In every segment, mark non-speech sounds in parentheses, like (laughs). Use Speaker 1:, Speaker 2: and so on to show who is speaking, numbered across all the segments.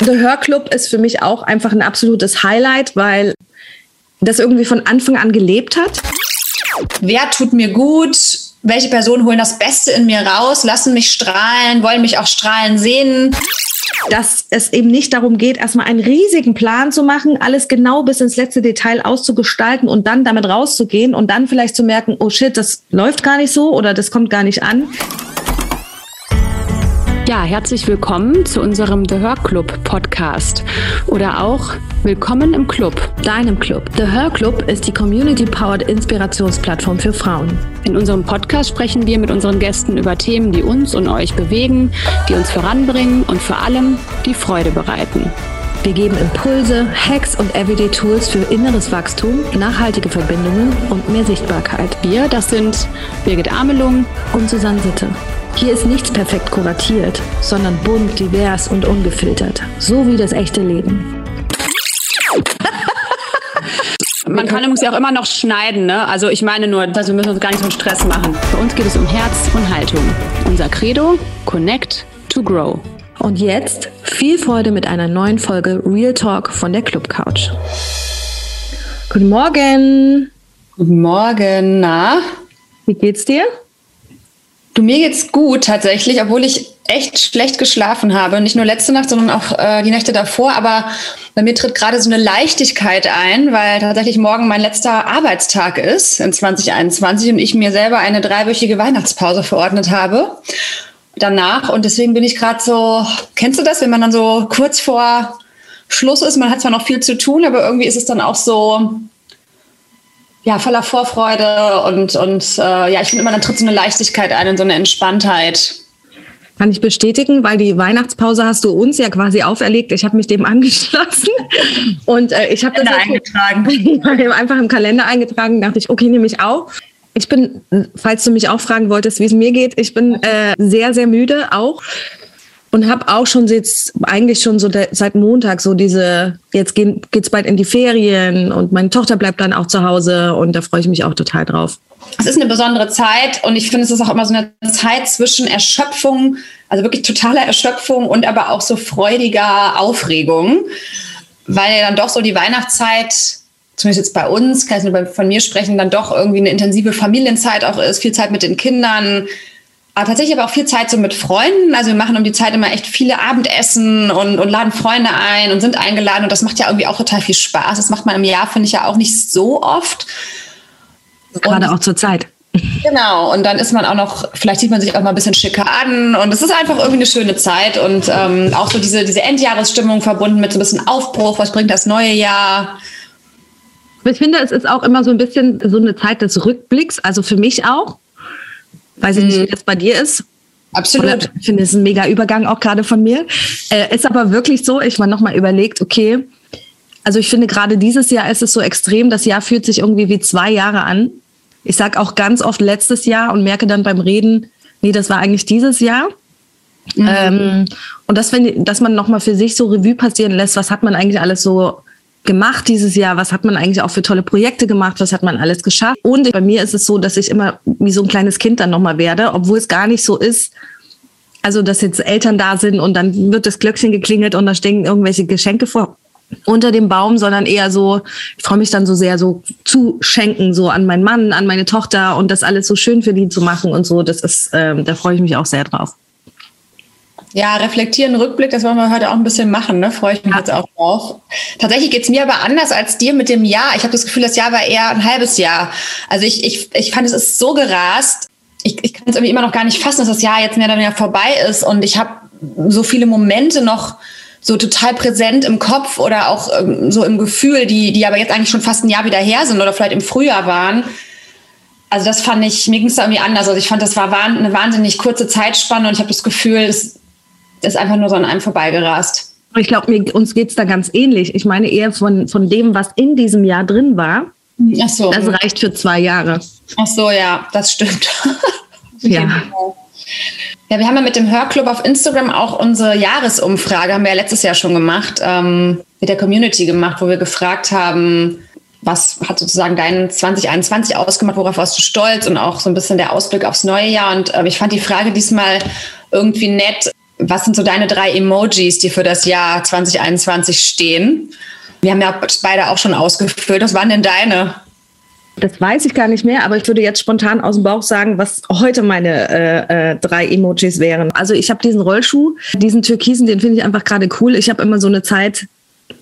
Speaker 1: Der Hörclub ist für mich auch einfach ein absolutes Highlight, weil das irgendwie von Anfang an gelebt hat.
Speaker 2: Wer tut mir gut? Welche Personen holen das Beste in mir raus, lassen mich strahlen, wollen mich auch strahlen sehen?
Speaker 1: Dass es eben nicht darum geht, erstmal einen riesigen Plan zu machen, alles genau bis ins letzte Detail auszugestalten und dann damit rauszugehen und dann vielleicht zu merken, oh shit, das läuft gar nicht so oder das kommt gar nicht an.
Speaker 3: Ja, herzlich willkommen zu unserem The Hör Club Podcast oder auch Willkommen im Club,
Speaker 1: deinem Club. The Hör Club ist die Community-powered Inspirationsplattform für Frauen.
Speaker 3: In unserem Podcast sprechen wir mit unseren Gästen über Themen, die uns und euch bewegen, die uns voranbringen und vor allem die Freude bereiten.
Speaker 1: Wir geben Impulse, Hacks und Everyday Tools für inneres Wachstum, nachhaltige Verbindungen und mehr Sichtbarkeit.
Speaker 3: Wir, das sind Birgit Amelung
Speaker 1: und Susanne Sitte. Hier ist nichts perfekt kuratiert, sondern bunt, divers und ungefiltert. So wie das echte Leben.
Speaker 3: Man kann übrigens ja auch immer noch schneiden, ne? Also ich meine nur, also wir müssen uns gar nicht so einen Stress machen. Bei uns geht es um Herz und Haltung. Unser Credo, Connect to Grow.
Speaker 1: Und jetzt viel Freude mit einer neuen Folge Real Talk von der Club Couch. Guten Morgen.
Speaker 2: Guten Morgen, na?
Speaker 1: Wie geht's dir?
Speaker 2: Du, mir geht's gut tatsächlich, obwohl ich echt schlecht geschlafen habe. Nicht nur letzte Nacht, sondern auch äh, die Nächte davor. Aber bei mir tritt gerade so eine Leichtigkeit ein, weil tatsächlich morgen mein letzter Arbeitstag ist in 2021 und ich mir selber eine dreiwöchige Weihnachtspause verordnet habe danach. Und deswegen bin ich gerade so, kennst du das, wenn man dann so kurz vor Schluss ist? Man hat zwar noch viel zu tun, aber irgendwie ist es dann auch so, ja, voller Vorfreude und, und äh, ja, ich finde immer, dann tritt so eine Leichtigkeit ein und so eine Entspanntheit.
Speaker 1: Kann ich bestätigen, weil die Weihnachtspause hast du uns ja quasi auferlegt. Ich habe mich dem (laughs) angeschlossen und äh, ich habe das eingetragen. (laughs) einfach im Kalender eingetragen. Dachte ich, okay, nehme ich auch. Ich bin, falls du mich auch fragen wolltest, wie es mir geht, ich bin äh, sehr, sehr müde auch und habe auch schon jetzt eigentlich schon so de, seit Montag so diese jetzt gehen, geht's bald in die Ferien und meine Tochter bleibt dann auch zu Hause und da freue ich mich auch total drauf.
Speaker 2: Es ist eine besondere Zeit und ich finde, es ist auch immer so eine Zeit zwischen Erschöpfung, also wirklich totaler Erschöpfung und aber auch so freudiger Aufregung, weil ja dann doch so die Weihnachtszeit zumindest jetzt bei uns, kann ich nur von mir sprechen, dann doch irgendwie eine intensive Familienzeit auch ist, viel Zeit mit den Kindern, aber tatsächlich aber auch viel Zeit so mit Freunden. Also wir machen um die Zeit immer echt viele Abendessen und, und laden Freunde ein und sind eingeladen. Und das macht ja irgendwie auch total viel Spaß. Das macht man im Jahr, finde ich ja auch nicht so oft.
Speaker 1: Gerade und, auch zur Zeit. (laughs)
Speaker 2: Genau, und dann ist man auch noch, vielleicht sieht man sich auch mal ein bisschen schicker an und es ist einfach irgendwie eine schöne Zeit und ähm, auch so diese, diese Endjahresstimmung verbunden mit so ein bisschen Aufbruch, was bringt das neue Jahr.
Speaker 1: Ich finde, es ist auch immer so ein bisschen so eine Zeit des Rückblicks, also für mich auch. Weiß ich nicht, wie mhm. das bei dir ist.
Speaker 2: Absolut.
Speaker 1: ich finde, es ein mega Übergang auch gerade von mir. Äh, ist aber wirklich so, ich mal nochmal überlegt, okay, also ich finde gerade dieses Jahr ist es so extrem, das Jahr fühlt sich irgendwie wie zwei Jahre an. Ich sage auch ganz oft letztes Jahr und merke dann beim Reden, nee, das war eigentlich dieses Jahr. Mhm. Ähm, und das, wenn, dass man nochmal für sich so Revue passieren lässt, was hat man eigentlich alles so gemacht dieses Jahr? Was hat man eigentlich auch für tolle Projekte gemacht? Was hat man alles geschafft? Und bei mir ist es so, dass ich immer wie so ein kleines Kind dann nochmal werde, obwohl es gar nicht so ist. Also, dass jetzt Eltern da sind und dann wird das Glöckchen geklingelt und da stehen irgendwelche Geschenke vor unter dem Baum, sondern eher so, ich freue mich dann so sehr, so zu schenken, so an meinen Mann, an meine Tochter und das alles so schön für die zu machen und so. Das ist, ähm, da freue ich mich auch sehr drauf.
Speaker 2: Ja, reflektieren, Rückblick, das wollen wir heute auch ein bisschen machen, ne? Freue ich mich ja. jetzt auch drauf. Tatsächlich geht's mir aber anders als dir mit dem Jahr. Ich habe das Gefühl, das Jahr war eher ein halbes Jahr. Also ich, ich, ich fand, es ist so gerast. Ich, ich kann es irgendwie immer noch gar nicht fassen, dass das Jahr jetzt mehr oder weniger vorbei ist. Und ich habe so viele Momente noch so total präsent im Kopf oder auch ähm, so im Gefühl, die, die aber jetzt eigentlich schon fast ein Jahr wieder her sind oder vielleicht im Frühjahr waren. Also das fand ich, mir ging es da irgendwie anders. Also ich fand, das war eine wahnsinnig kurze Zeitspanne und ich habe das Gefühl, es ist einfach nur so an einem vorbeigerast.
Speaker 1: Ich glaube, uns geht es da ganz ähnlich. Ich meine eher von, von dem, was in diesem Jahr drin war. Ach so. Das reicht für zwei Jahre.
Speaker 2: Ach so, ja, das stimmt. (laughs)
Speaker 1: ja.
Speaker 2: Ja, wir haben ja mit dem Hörclub auf Instagram auch unsere Jahresumfrage, haben wir ja letztes Jahr schon gemacht, ähm, mit der Community gemacht, wo wir gefragt haben, was hat sozusagen dein 2021 ausgemacht, worauf warst du stolz und auch so ein bisschen der Ausblick aufs neue Jahr. Und äh, ich fand die Frage diesmal irgendwie nett, was sind so deine drei Emojis, die für das Jahr 2021 stehen? Wir haben ja beide auch schon ausgefüllt. Was waren denn deine?
Speaker 1: Das weiß ich gar nicht mehr, aber ich würde jetzt spontan aus dem Bauch sagen, was heute meine äh, äh, drei Emojis wären. Also ich habe diesen Rollschuh, diesen Türkisen, den finde ich einfach gerade cool. Ich habe immer so eine Zeit,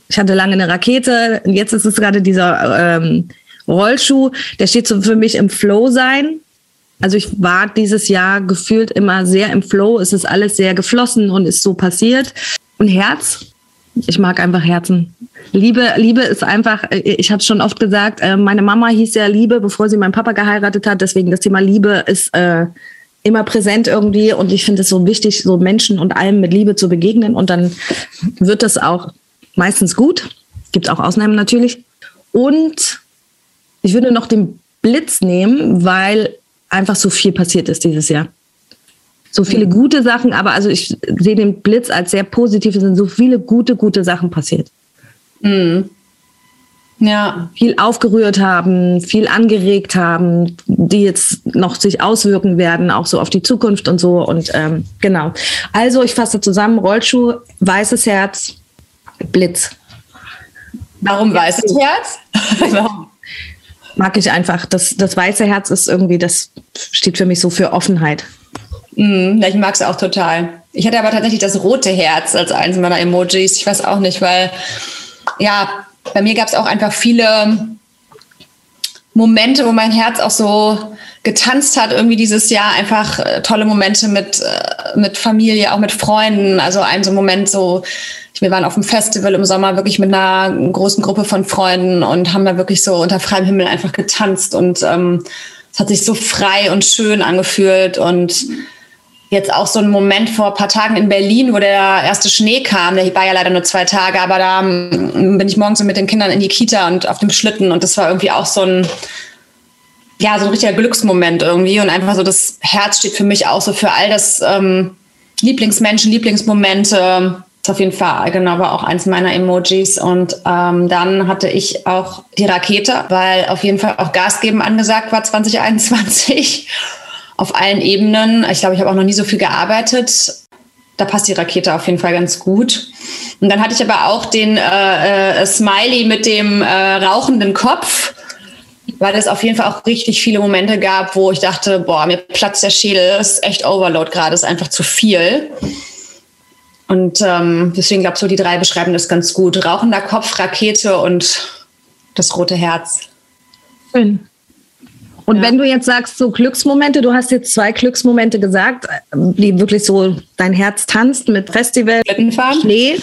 Speaker 1: ich hatte lange eine Rakete, und jetzt ist es gerade dieser ähm, Rollschuh, der steht so für mich im Flow sein. Also ich war dieses Jahr gefühlt immer sehr im Flow. Es ist alles sehr geflossen und ist so passiert. Und Herz, ich mag einfach Herzen. Liebe, Liebe ist einfach, ich habe schon oft gesagt, äh, meine Mama hieß ja Liebe, bevor sie meinen Papa geheiratet hat. Deswegen das Thema Liebe ist äh, immer präsent irgendwie. Und ich finde es so wichtig, so Menschen und allem mit Liebe zu begegnen. Und dann wird das auch meistens gut. Gibt auch Ausnahmen natürlich. Und ich würde noch den Blitz nehmen, weil einfach so viel passiert ist dieses Jahr so viele mhm. gute Sachen, aber also ich sehe den Blitz als sehr positiv. Es sind so viele gute, gute Sachen passiert. Mhm. Ja. Viel aufgerührt haben, viel angeregt haben, die jetzt noch sich auswirken werden, auch so auf die Zukunft und so. Und ähm, genau. Also ich fasse zusammen: Rollschuh, weißes Herz, Blitz.
Speaker 2: Warum weißes Herz? (laughs)
Speaker 1: Mag ich einfach. Das, das weiße Herz ist irgendwie, das steht für mich so für Offenheit.
Speaker 2: Mm, ich mag es auch total. Ich hatte aber tatsächlich das rote Herz als eines meiner Emojis. Ich weiß auch nicht, weil ja, bei mir gab es auch einfach viele Momente, wo mein Herz auch so getanzt hat, irgendwie dieses Jahr einfach äh, tolle Momente mit, äh, mit Familie, auch mit Freunden. Also ein so Moment so, wir waren auf dem Festival im Sommer wirklich mit einer großen Gruppe von Freunden und haben da wirklich so unter freiem Himmel einfach getanzt und ähm, es hat sich so frei und schön angefühlt und jetzt auch so ein Moment vor ein paar Tagen in Berlin, wo der erste Schnee kam. Der war ja leider nur zwei Tage, aber da ähm, bin ich morgens so mit den Kindern in die Kita und auf dem Schlitten und das war irgendwie auch so ein, ja, so ein richtiger Glücksmoment irgendwie und einfach so das Herz steht für mich auch so für all das ähm, Lieblingsmenschen, Lieblingsmomente. Das auf jeden Fall, genau, war auch eins meiner Emojis. Und ähm, dann hatte ich auch die Rakete, weil auf jeden Fall auch Gas geben angesagt war (laughs) 2021 auf allen Ebenen. Ich glaube, ich habe auch noch nie so viel gearbeitet. Da passt die Rakete auf jeden Fall ganz gut. Und dann hatte ich aber auch den äh, äh, Smiley mit dem äh, rauchenden Kopf, weil es auf jeden Fall auch richtig viele Momente gab, wo ich dachte, boah, mir platzt der Schädel, ist echt Overload gerade, ist einfach zu viel. Und ähm, deswegen glaube ich, so die drei beschreiben das ganz gut. Rauchender Kopf, Rakete und das rote Herz.
Speaker 1: Schön. Und ja. wenn du jetzt sagst, so Glücksmomente, du hast jetzt zwei Glücksmomente gesagt, die wirklich so dein Herz tanzt mit Festival, Schnee.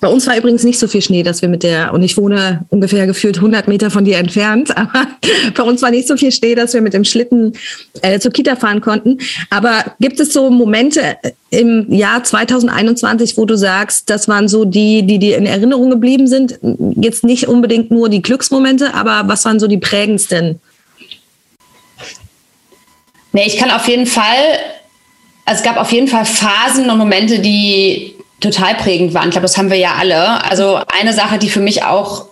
Speaker 1: Bei uns war übrigens nicht so viel Schnee, dass wir mit der, und ich wohne ungefähr gefühlt 100 Meter von dir entfernt, (laughs) aber bei uns war nicht so viel Schnee, dass wir mit dem Schlitten äh, zur Kita fahren konnten. Aber gibt es so Momente im Jahr 2021, wo du sagst, das waren so die, die dir in Erinnerung geblieben sind? Jetzt nicht unbedingt nur die Glücksmomente, aber was waren so die prägendsten?
Speaker 2: Nee, ich kann auf jeden Fall, also es gab auf jeden Fall Phasen und Momente, die total prägend waren. Ich glaube, das haben wir ja alle. Also eine Sache, die für mich auch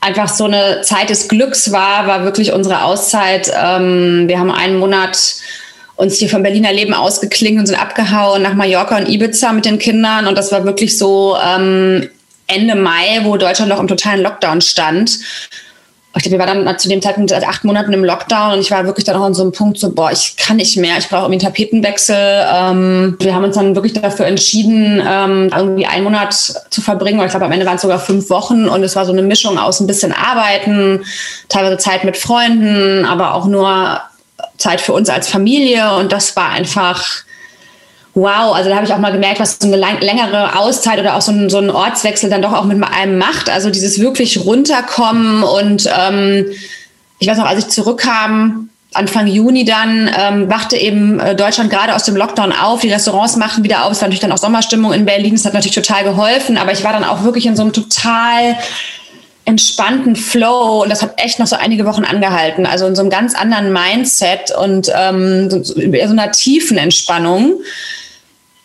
Speaker 2: einfach so eine Zeit des Glücks war, war wirklich unsere Auszeit. Ähm, wir haben einen Monat uns hier vom Berliner Leben ausgeklingt und sind abgehauen nach Mallorca und Ibiza mit den Kindern. Und das war wirklich so ähm, Ende Mai, wo Deutschland noch im totalen Lockdown stand ich glaube, wir waren dann zu dem Zeitpunkt seit acht Monaten im Lockdown und ich war wirklich dann auch an so einem Punkt so, boah, ich kann nicht mehr, ich brauche irgendwie einen Tapetenwechsel. Ähm, wir haben uns dann wirklich dafür entschieden, ähm, irgendwie einen Monat zu verbringen. ich glaube, am Ende waren es sogar fünf Wochen und es war so eine Mischung aus ein bisschen Arbeiten, teilweise Zeit mit Freunden, aber auch nur Zeit für uns als Familie und das war einfach wow, also da habe ich auch mal gemerkt, was so eine längere Auszeit oder auch so ein, so ein Ortswechsel dann doch auch mit einem macht. Also dieses wirklich runterkommen und ähm, ich weiß noch, als ich zurückkam, Anfang Juni dann ähm, wachte eben äh, Deutschland gerade aus dem Lockdown auf. Die Restaurants machten wieder auf. Es war natürlich dann auch Sommerstimmung in Berlin. Das hat natürlich total geholfen. Aber ich war dann auch wirklich in so einem total entspannten Flow und das hat echt noch so einige Wochen angehalten. Also in so einem ganz anderen Mindset und ähm, so, so einer tiefen Entspannung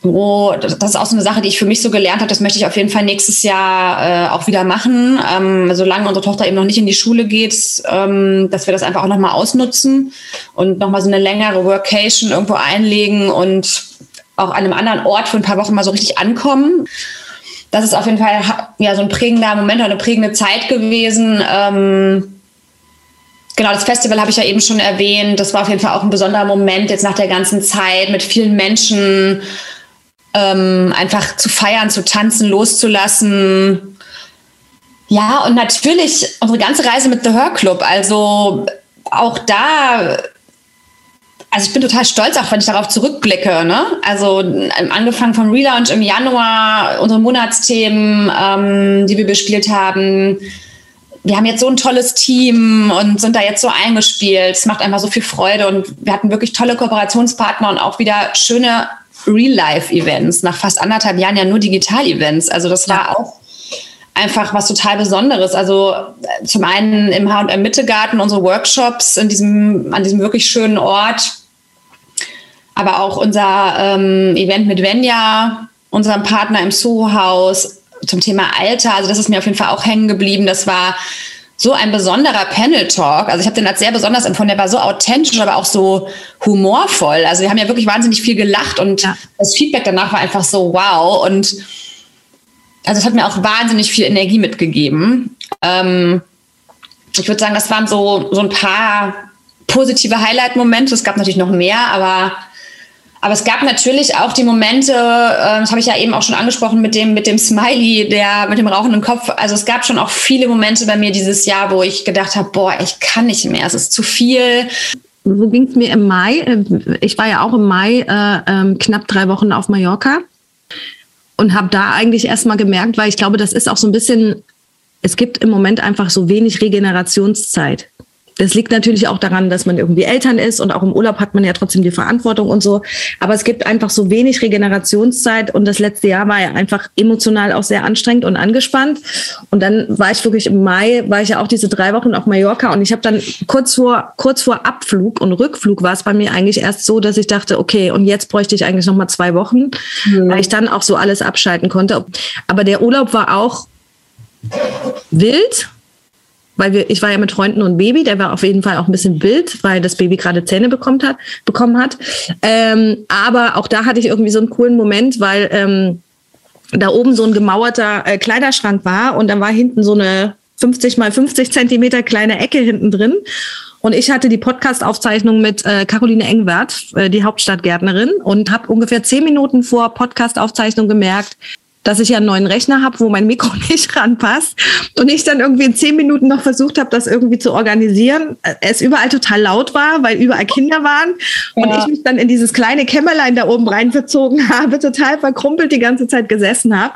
Speaker 2: wo das ist auch so eine Sache, die ich für mich so gelernt habe, das möchte ich auf jeden Fall nächstes Jahr äh, auch wieder machen, ähm, solange unsere Tochter eben noch nicht in die Schule geht, ähm, dass wir das einfach auch nochmal ausnutzen und nochmal so eine längere Workation irgendwo einlegen und auch an einem anderen Ort für ein paar Wochen mal so richtig ankommen. Das ist auf jeden Fall ja so ein prägender Moment oder eine prägende Zeit gewesen. Ähm, genau, das Festival habe ich ja eben schon erwähnt. Das war auf jeden Fall auch ein besonderer Moment jetzt nach der ganzen Zeit mit vielen Menschen ähm, einfach zu feiern, zu tanzen, loszulassen. Ja, und natürlich unsere ganze Reise mit The Her Club. Also auch da also ich bin total stolz, auch wenn ich darauf zurückblicke. Ne? Also angefangen vom Relaunch im Januar, unsere Monatsthemen, ähm, die wir bespielt haben. Wir haben jetzt so ein tolles Team und sind da jetzt so eingespielt. Es macht einfach so viel Freude und wir hatten wirklich tolle Kooperationspartner und auch wieder schöne Real-Life-Events. Nach fast anderthalb Jahren ja nur Digital-Events. Also das war auch einfach was total Besonderes. Also äh, zum einen im H&M Mittegarten unsere Workshops in diesem, an diesem wirklich schönen Ort aber auch unser ähm, Event mit Venja, unserem Partner im Soho-Haus zum Thema Alter. Also das ist mir auf jeden Fall auch hängen geblieben. Das war so ein besonderer Panel-Talk. Also ich habe den als sehr besonders empfunden. Der war so authentisch, aber auch so humorvoll. Also wir haben ja wirklich wahnsinnig viel gelacht und ja. das Feedback danach war einfach so wow. Und also es hat mir auch wahnsinnig viel Energie mitgegeben. Ähm, ich würde sagen, das waren so, so ein paar positive Highlight-Momente. Es gab natürlich noch mehr, aber aber es gab natürlich auch die Momente, äh, das habe ich ja eben auch schon angesprochen mit dem, mit dem Smiley, der mit dem rauchenden Kopf. Also es gab schon auch viele Momente bei mir dieses Jahr, wo ich gedacht habe, boah, ich kann nicht mehr, es ist zu viel.
Speaker 1: So ging es mir im Mai. Ich war ja auch im Mai äh, äh, knapp drei Wochen auf Mallorca und habe da eigentlich erstmal gemerkt, weil ich glaube, das ist auch so ein bisschen, es gibt im Moment einfach so wenig Regenerationszeit das liegt natürlich auch daran, dass man irgendwie Eltern ist und auch im Urlaub hat man ja trotzdem die Verantwortung und so. Aber es gibt einfach so wenig Regenerationszeit und das letzte Jahr war ja einfach emotional auch sehr anstrengend und angespannt. Und dann war ich wirklich im Mai, war ich ja auch diese drei Wochen auf Mallorca und ich habe dann kurz vor, kurz vor Abflug und Rückflug war es bei mir eigentlich erst so, dass ich dachte, okay, und jetzt bräuchte ich eigentlich nochmal zwei Wochen, mhm. weil ich dann auch so alles abschalten konnte. Aber der Urlaub war auch wild weil wir, ich war ja mit Freunden und Baby, der war auf jeden Fall auch ein bisschen wild, weil das Baby gerade Zähne bekommen hat, bekommen hat. Ähm, aber auch da hatte ich irgendwie so einen coolen Moment, weil ähm, da oben so ein gemauerter äh, Kleiderschrank war und dann war hinten so eine 50 mal 50 Zentimeter kleine Ecke hinten drin. Und ich hatte die Podcast-Aufzeichnung mit äh, Caroline Engwert, äh, die Hauptstadtgärtnerin, und habe ungefähr zehn Minuten vor Podcast-Aufzeichnung gemerkt, dass ich ja einen neuen Rechner habe, wo mein Mikro (laughs) nicht ranpasst. Und ich dann irgendwie in zehn Minuten noch versucht habe, das irgendwie zu organisieren. Es überall total laut war, weil überall Kinder waren. Ja. Und ich mich dann in dieses kleine Kämmerlein da oben rein verzogen (laughs) habe, total verkrumpelt die ganze Zeit gesessen habe.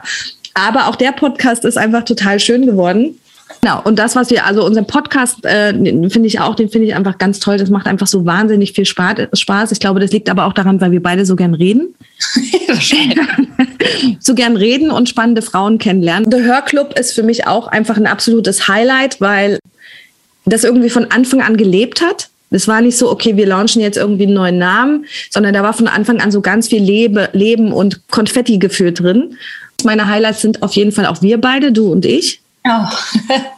Speaker 1: Aber auch der Podcast ist einfach total schön geworden. Genau, und das, was wir, also unseren Podcast, äh, finde ich auch, den finde ich einfach ganz toll. Das macht einfach so wahnsinnig viel Spaß. Ich glaube, das liegt aber auch daran, weil wir beide so gern reden. (laughs) (laughs) so gern reden und spannende Frauen kennenlernen. Der Hörclub ist für mich auch einfach ein absolutes Highlight, weil das irgendwie von Anfang an gelebt hat. Es war nicht so, okay, wir launchen jetzt irgendwie einen neuen Namen, sondern da war von Anfang an so ganz viel Lebe, Leben und Konfetti geführt drin. Meine Highlights sind auf jeden Fall auch wir beide, du und ich. Oh.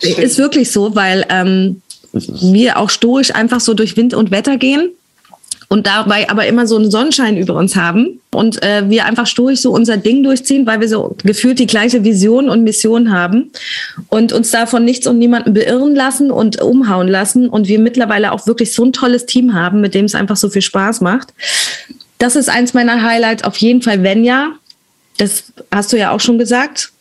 Speaker 1: (laughs) ist wirklich so, weil ähm, wir auch stoisch einfach so durch Wind und Wetter gehen und dabei aber immer so einen Sonnenschein über uns haben und äh, wir einfach stoisch so unser Ding durchziehen, weil wir so gefühlt die gleiche Vision und Mission haben und uns davon nichts und niemanden beirren lassen und umhauen lassen und wir mittlerweile auch wirklich so ein tolles Team haben, mit dem es einfach so viel Spaß macht. Das ist eins meiner Highlights, auf jeden Fall Venja, das hast du ja auch schon gesagt.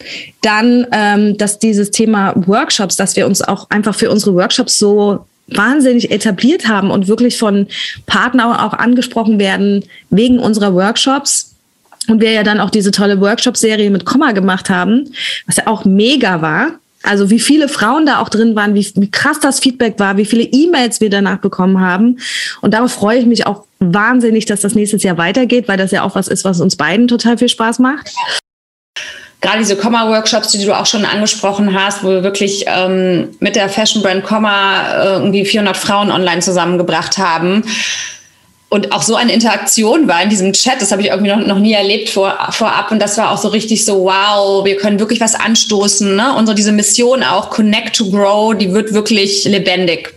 Speaker 1: Dann, ähm, dass dieses Thema Workshops, dass wir uns auch einfach für unsere Workshops so wahnsinnig etabliert haben und wirklich von Partnern auch angesprochen werden wegen unserer Workshops. Und wir ja dann auch diese tolle Workshop-Serie mit Komma gemacht haben, was ja auch mega war. Also wie viele Frauen da auch drin waren, wie, wie krass das Feedback war, wie viele E-Mails wir danach bekommen haben. Und darauf freue ich mich auch wahnsinnig, dass das nächstes Jahr weitergeht, weil das ja auch was ist, was uns beiden total viel Spaß macht.
Speaker 2: Gerade diese Komma-Workshops, die du auch schon angesprochen hast, wo wir wirklich ähm, mit der Fashion Brand Komma äh, irgendwie 400 Frauen online zusammengebracht haben und auch so eine Interaktion war in diesem Chat, das habe ich irgendwie noch, noch nie erlebt vor, vorab und das war auch so richtig so, wow, wir können wirklich was anstoßen. Ne? Unsere diese Mission auch, Connect to Grow, die wird wirklich lebendig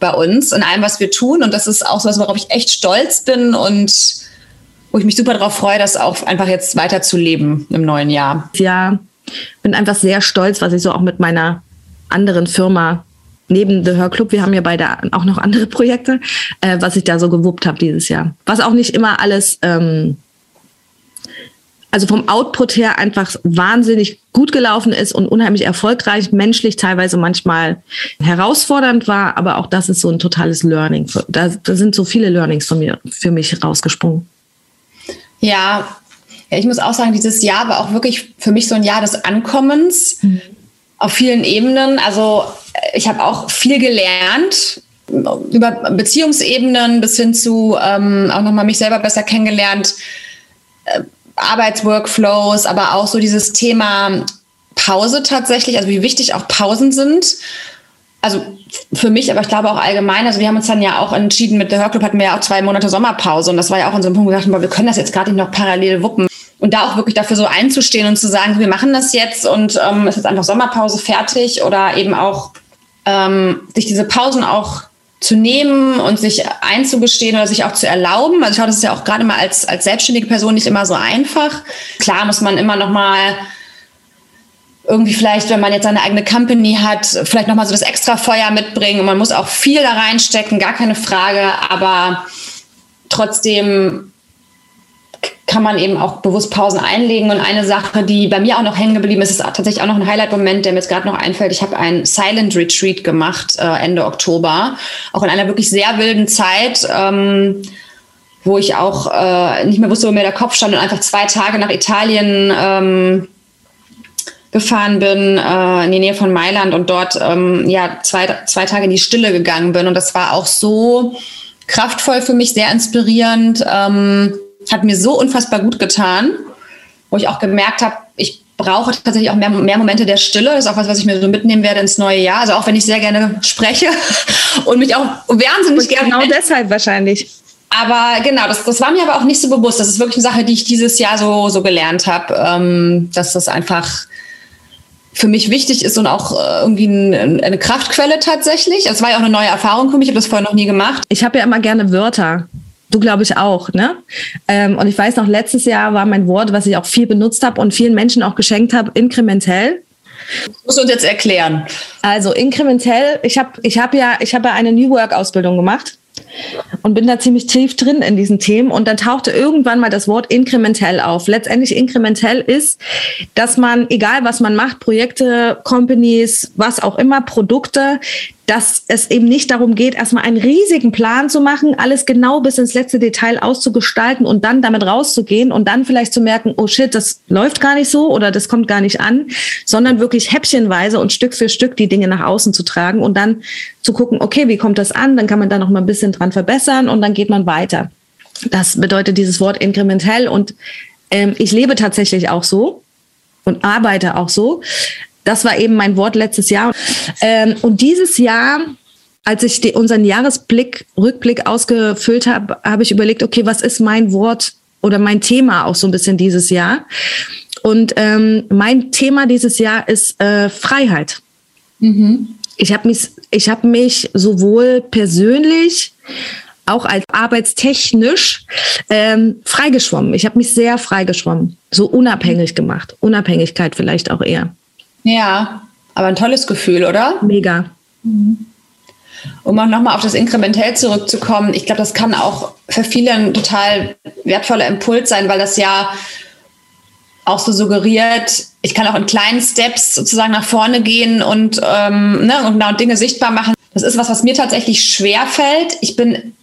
Speaker 2: bei uns in allem, was wir tun und das ist auch so was, worauf ich echt stolz bin und wo ich mich super darauf freue, das auch einfach jetzt weiterzuleben im neuen Jahr.
Speaker 1: Ja, bin einfach sehr stolz, was ich so auch mit meiner anderen Firma neben The Her Club, wir haben ja beide auch noch andere Projekte, äh, was ich da so gewuppt habe dieses Jahr. Was auch nicht immer alles, ähm, also vom Output her einfach wahnsinnig gut gelaufen ist und unheimlich erfolgreich, menschlich teilweise manchmal herausfordernd war, aber auch das ist so ein totales Learning. Da, da sind so viele Learnings von mir für mich rausgesprungen.
Speaker 2: Ja, ich muss auch sagen, dieses Jahr war auch wirklich für mich so ein Jahr des Ankommens mhm. auf vielen Ebenen. Also ich habe auch viel gelernt über Beziehungsebenen bis hin zu ähm, auch nochmal mich selber besser kennengelernt, äh, Arbeitsworkflows, aber auch so dieses Thema Pause tatsächlich, also wie wichtig auch Pausen sind. Also für mich, aber ich glaube auch allgemein, also wir haben uns dann ja auch entschieden, mit der Hörclub hatten wir ja auch zwei Monate Sommerpause und das war ja auch in so einem Punkt, wo wir dachten, wir können das jetzt gerade nicht noch parallel wuppen. Und da auch wirklich dafür so einzustehen und zu sagen, wir machen das jetzt und ähm, es ist einfach Sommerpause fertig oder eben auch ähm, sich diese Pausen auch zu nehmen und sich einzugestehen oder sich auch zu erlauben. Also ich glaube, das ist ja auch gerade mal als, als selbstständige Person nicht immer so einfach. Klar muss man immer noch mal irgendwie vielleicht, wenn man jetzt eine eigene Company hat, vielleicht noch mal so das extra Feuer mitbringen und man muss auch viel da reinstecken, gar keine Frage, aber trotzdem kann man eben auch bewusst Pausen einlegen. Und eine Sache, die bei mir auch noch hängen geblieben ist, ist tatsächlich auch noch ein Highlight-Moment, der mir jetzt gerade noch einfällt. Ich habe ein Silent Retreat gemacht äh, Ende Oktober, auch in einer wirklich sehr wilden Zeit. Ähm, wo ich auch äh, nicht mehr wusste, wo mir der Kopf stand und einfach zwei Tage nach Italien ähm, gefahren bin, äh, in die Nähe von Mailand und dort ähm, ja zwei, zwei Tage in die Stille gegangen bin. Und das war auch so kraftvoll für mich, sehr inspirierend. Ähm, hat mir so unfassbar gut getan, wo ich auch gemerkt habe, ich brauche tatsächlich auch mehr, mehr Momente der Stille. Das ist auch was, was ich mir so mitnehmen werde ins neue Jahr. Also auch wenn ich sehr gerne spreche (laughs) und mich auch wahnsinnig gerne.
Speaker 1: Genau deshalb wahrscheinlich.
Speaker 2: Aber genau, das, das war mir aber auch nicht so bewusst. Das ist wirklich eine Sache, die ich dieses Jahr so, so gelernt habe, ähm, dass das einfach für mich wichtig ist und auch äh, irgendwie ein, eine Kraftquelle tatsächlich. Es war ja auch eine neue Erfahrung für mich. Ich habe das vorher noch nie gemacht.
Speaker 1: Ich habe ja immer gerne Wörter. Du glaube ich auch, ne? Ähm, und ich weiß noch, letztes Jahr war mein Wort, was ich auch viel benutzt habe und vielen Menschen auch geschenkt habe, inkrementell.
Speaker 2: Das musst du uns jetzt erklären.
Speaker 1: Also inkrementell, ich habe ich hab ja, ich habe ja eine New Work-Ausbildung gemacht und bin da ziemlich tief drin in diesen Themen. Und dann tauchte irgendwann mal das Wort inkrementell auf. Letztendlich inkrementell ist, dass man, egal was man macht, Projekte, Companies, was auch immer, Produkte, dass es eben nicht darum geht, erstmal einen riesigen Plan zu machen, alles genau bis ins letzte Detail auszugestalten und dann damit rauszugehen und dann vielleicht zu merken, oh shit, das läuft gar nicht so oder das kommt gar nicht an, sondern wirklich häppchenweise und Stück für Stück die Dinge nach außen zu tragen und dann zu gucken, okay, wie kommt das an? Dann kann man da noch mal ein bisschen dran verbessern und dann geht man weiter. Das bedeutet dieses Wort inkrementell und ähm, ich lebe tatsächlich auch so und arbeite auch so. Das war eben mein Wort letztes Jahr. Ähm, und dieses Jahr, als ich die, unseren Jahresblick, Rückblick ausgefüllt habe, habe ich überlegt, okay, was ist mein Wort oder mein Thema auch so ein bisschen dieses Jahr? Und ähm, mein Thema dieses Jahr ist äh, Freiheit. Mhm. Ich habe mich, ich habe mich sowohl persönlich auch als arbeitstechnisch ähm, freigeschwommen. Ich habe mich sehr freigeschwommen, so unabhängig gemacht. Unabhängigkeit vielleicht auch eher.
Speaker 2: Ja, aber ein tolles Gefühl, oder?
Speaker 1: Mega. Mhm.
Speaker 2: Um auch nochmal auf das Inkrementell zurückzukommen, ich glaube, das kann auch für viele ein total wertvoller Impuls sein, weil das ja auch so suggeriert, ich kann auch in kleinen Steps sozusagen nach vorne gehen und, ähm, ne, und, und Dinge sichtbar machen. Das ist was, was mir tatsächlich schwer fällt. Ich bin,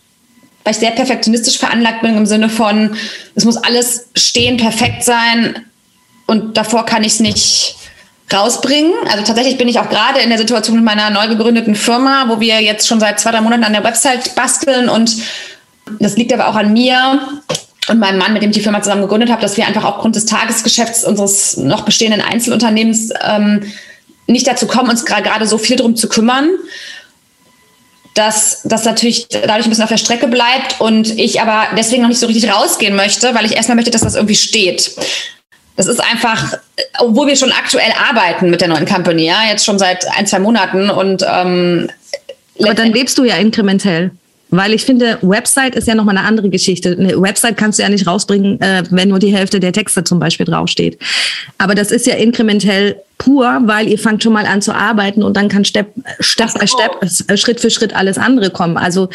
Speaker 2: weil ich sehr perfektionistisch veranlagt bin im Sinne von, es muss alles stehen, perfekt sein und davor kann ich es nicht rausbringen. Also tatsächlich bin ich auch gerade in der Situation mit meiner neu gegründeten Firma, wo wir jetzt schon seit zwei, drei Monaten an der Website basteln und das liegt aber auch an mir und meinem Mann, mit dem ich die Firma zusammen gegründet habe, dass wir einfach aufgrund des Tagesgeschäfts unseres noch bestehenden Einzelunternehmens ähm, nicht dazu kommen, uns gerade so viel drum zu kümmern dass das natürlich dadurch ein bisschen auf der Strecke bleibt und ich aber deswegen noch nicht so richtig rausgehen möchte, weil ich erstmal möchte, dass das irgendwie steht. Das ist einfach, obwohl wir schon aktuell arbeiten mit der neuen Company, ja, jetzt schon seit ein, zwei Monaten und ähm,
Speaker 1: aber dann lebst du ja inkrementell. Weil ich finde, Website ist ja nochmal eine andere Geschichte. Eine Website kannst du ja nicht rausbringen, äh, wenn nur die Hälfte der Texte zum Beispiel draufsteht. Aber das ist ja inkrementell pur, weil ihr fangt schon mal an zu arbeiten und dann kann Step, Step by Step, äh, Schritt für Schritt alles andere kommen. Also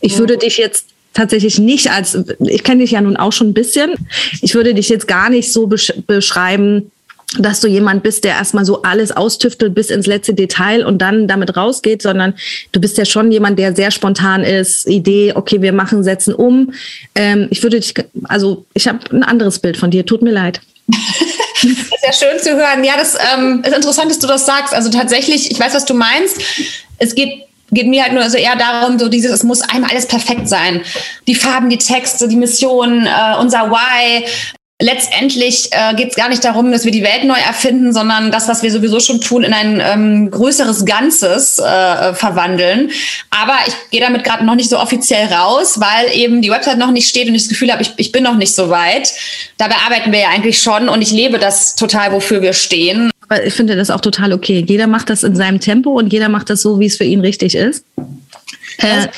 Speaker 1: ich würde dich jetzt tatsächlich nicht als, ich kenne dich ja nun auch schon ein bisschen, ich würde dich jetzt gar nicht so besch beschreiben, dass du jemand bist, der erstmal so alles austüftelt bis ins letzte Detail und dann damit rausgeht, sondern du bist ja schon jemand, der sehr spontan ist, Idee, okay, wir machen, setzen um. Ähm, ich würde dich, also ich habe ein anderes Bild von dir, tut mir leid.
Speaker 2: Das ist ja schön zu hören. Ja, das ähm, ist interessant, dass du das sagst. Also tatsächlich, ich weiß, was du meinst. Es geht geht mir halt nur also eher darum, so dieses, es muss einmal alles perfekt sein. Die Farben, die Texte, die Mission, äh, unser Why, Letztendlich äh, geht es gar nicht darum, dass wir die Welt neu erfinden, sondern das, was wir sowieso schon tun, in ein ähm, größeres Ganzes äh, verwandeln. Aber ich gehe damit gerade noch nicht so offiziell raus, weil eben die Website noch nicht steht und ich das Gefühl habe, ich, ich bin noch nicht so weit. Dabei arbeiten wir ja eigentlich schon und ich lebe das total, wofür wir stehen.
Speaker 1: Aber ich finde das auch total okay. Jeder macht das in seinem Tempo und jeder macht das so, wie es für ihn richtig ist. Äh,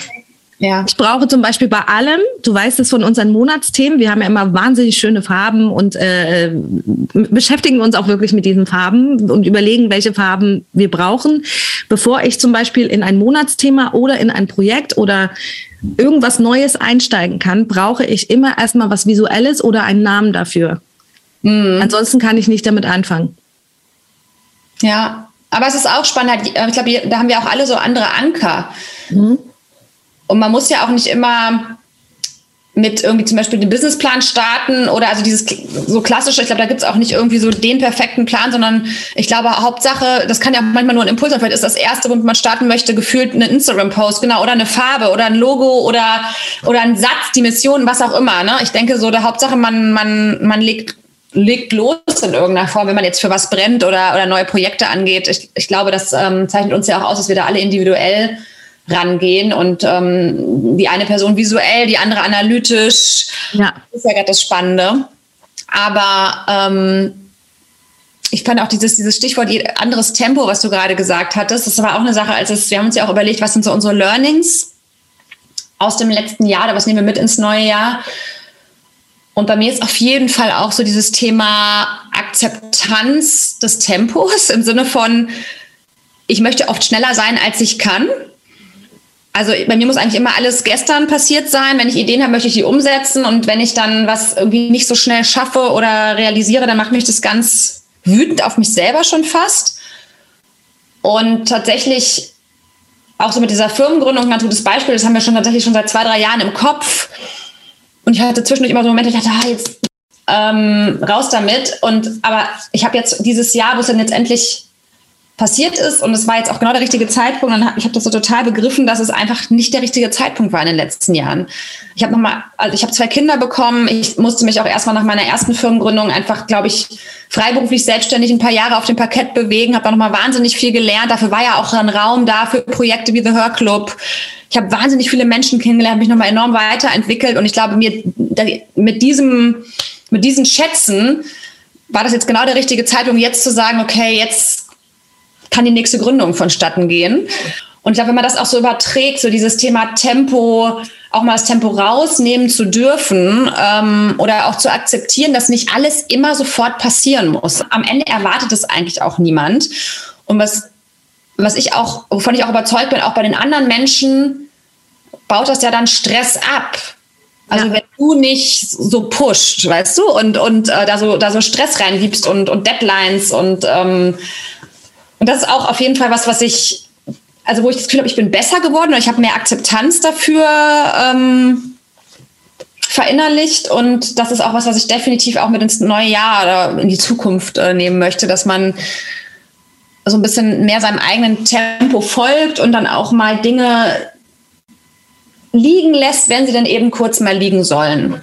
Speaker 1: ja. Ich brauche zum Beispiel bei allem, du weißt es von unseren Monatsthemen, wir haben ja immer wahnsinnig schöne Farben und äh, beschäftigen uns auch wirklich mit diesen Farben und überlegen, welche Farben wir brauchen. Bevor ich zum Beispiel in ein Monatsthema oder in ein Projekt oder irgendwas Neues einsteigen kann, brauche ich immer erstmal was Visuelles oder einen Namen dafür. Mhm. Ansonsten kann ich nicht damit anfangen.
Speaker 2: Ja, aber es ist auch spannend. Ich glaube, da haben wir auch alle so andere Anker. Mhm. Und man muss ja auch nicht immer mit irgendwie zum Beispiel den Businessplan starten oder also dieses so klassische, ich glaube, da gibt es auch nicht irgendwie so den perfekten Plan, sondern ich glaube, Hauptsache, das kann ja manchmal nur ein Impuls sein, vielleicht ist das erste, womit man starten möchte, gefühlt ein Instagram-Post, genau, oder eine Farbe oder ein Logo oder, oder ein Satz, die Mission, was auch immer. Ne? Ich denke so, der Hauptsache, man, man, man legt legt los in irgendeiner Form, wenn man jetzt für was brennt oder, oder neue Projekte angeht. Ich, ich glaube, das ähm, zeichnet uns ja auch aus, dass wir da alle individuell rangehen und ähm, die eine Person visuell, die andere analytisch. Ja. Das ist ja gerade das Spannende. Aber ähm, ich fand auch dieses, dieses Stichwort anderes Tempo, was du gerade gesagt hattest, das war auch eine Sache, als es, wir haben uns ja auch überlegt, was sind so unsere Learnings aus dem letzten Jahr oder was nehmen wir mit ins neue Jahr? Und bei mir ist auf jeden Fall auch so dieses Thema Akzeptanz des Tempos im Sinne von, ich möchte oft schneller sein, als ich kann. Also bei mir muss eigentlich immer alles gestern passiert sein. Wenn ich Ideen habe, möchte ich die umsetzen. Und wenn ich dann was irgendwie nicht so schnell schaffe oder realisiere, dann macht mich das ganz wütend auf mich selber schon fast. Und tatsächlich auch so mit dieser Firmengründung, ein ganz gutes Beispiel, das haben wir schon tatsächlich schon seit zwei, drei Jahren im Kopf. Und ich hatte zwischendurch immer so Momente, ich dachte, ah, jetzt ähm, raus damit. Und aber ich habe jetzt dieses Jahr, wo es dann jetzt endlich passiert ist und es war jetzt auch genau der richtige Zeitpunkt. Und ich habe das so total begriffen, dass es einfach nicht der richtige Zeitpunkt war in den letzten Jahren. Ich habe noch mal, also ich habe zwei Kinder bekommen. Ich musste mich auch erstmal nach meiner ersten Firmengründung einfach, glaube ich, freiberuflich selbstständig ein paar Jahre auf dem Parkett bewegen. Habe da noch wahnsinnig viel gelernt. Dafür war ja auch ein Raum da für Projekte wie The Her Club. Ich habe wahnsinnig viele Menschen kennengelernt, mich noch mal enorm weiterentwickelt und ich glaube mir mit diesem mit diesen Schätzen war das jetzt genau der richtige Zeitpunkt, jetzt zu sagen, okay, jetzt kann die nächste Gründung vonstatten gehen. Und ich glaube, wenn man das auch so überträgt, so dieses Thema Tempo, auch mal das Tempo rausnehmen zu dürfen ähm, oder auch zu akzeptieren, dass nicht alles immer sofort passieren muss. Am Ende erwartet es eigentlich auch niemand. Und was, was ich auch, wovon ich auch überzeugt bin, auch bei den anderen Menschen baut das ja dann Stress ab. Also ja. wenn du nicht so pusht, weißt du, und, und äh, da, so, da so Stress reingibst und, und Deadlines und ähm, und das ist auch auf jeden Fall was, was ich, also wo ich das Gefühl habe, ich bin besser geworden oder ich habe mehr Akzeptanz dafür ähm, verinnerlicht. Und das ist auch was, was ich definitiv auch mit ins neue Jahr oder in die Zukunft äh, nehmen möchte, dass man so ein bisschen mehr seinem eigenen Tempo folgt und dann auch mal Dinge liegen lässt, wenn sie dann eben kurz mal liegen sollen.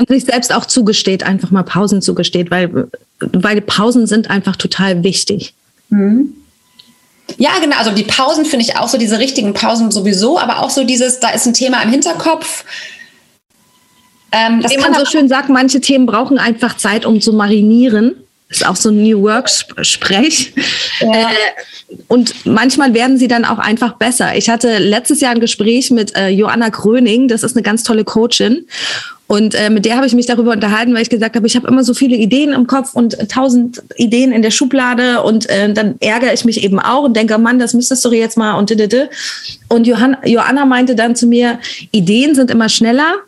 Speaker 1: Und sich selbst auch zugesteht, einfach mal Pausen zugesteht, weil, weil Pausen sind einfach total wichtig. Mhm.
Speaker 2: Ja, genau. Also die Pausen finde ich auch so, diese richtigen Pausen sowieso, aber auch so dieses, da ist ein Thema im Hinterkopf.
Speaker 1: Ähm, das Wie man so schön sagt, manche Themen brauchen einfach Zeit, um zu marinieren. ist auch so ein New Work-Sprech. Ja. Äh, und manchmal werden sie dann auch einfach besser. Ich hatte letztes Jahr ein Gespräch mit äh, Joanna Gröning, das ist eine ganz tolle Coachin. Und äh, mit der habe ich mich darüber unterhalten, weil ich gesagt habe, ich habe immer so viele Ideen im Kopf und tausend Ideen in der Schublade und äh, dann ärgere ich mich eben auch und denke, Mann, das müsstest du jetzt mal und didede. Und Johann, Joanna meinte dann zu mir, Ideen sind immer schneller,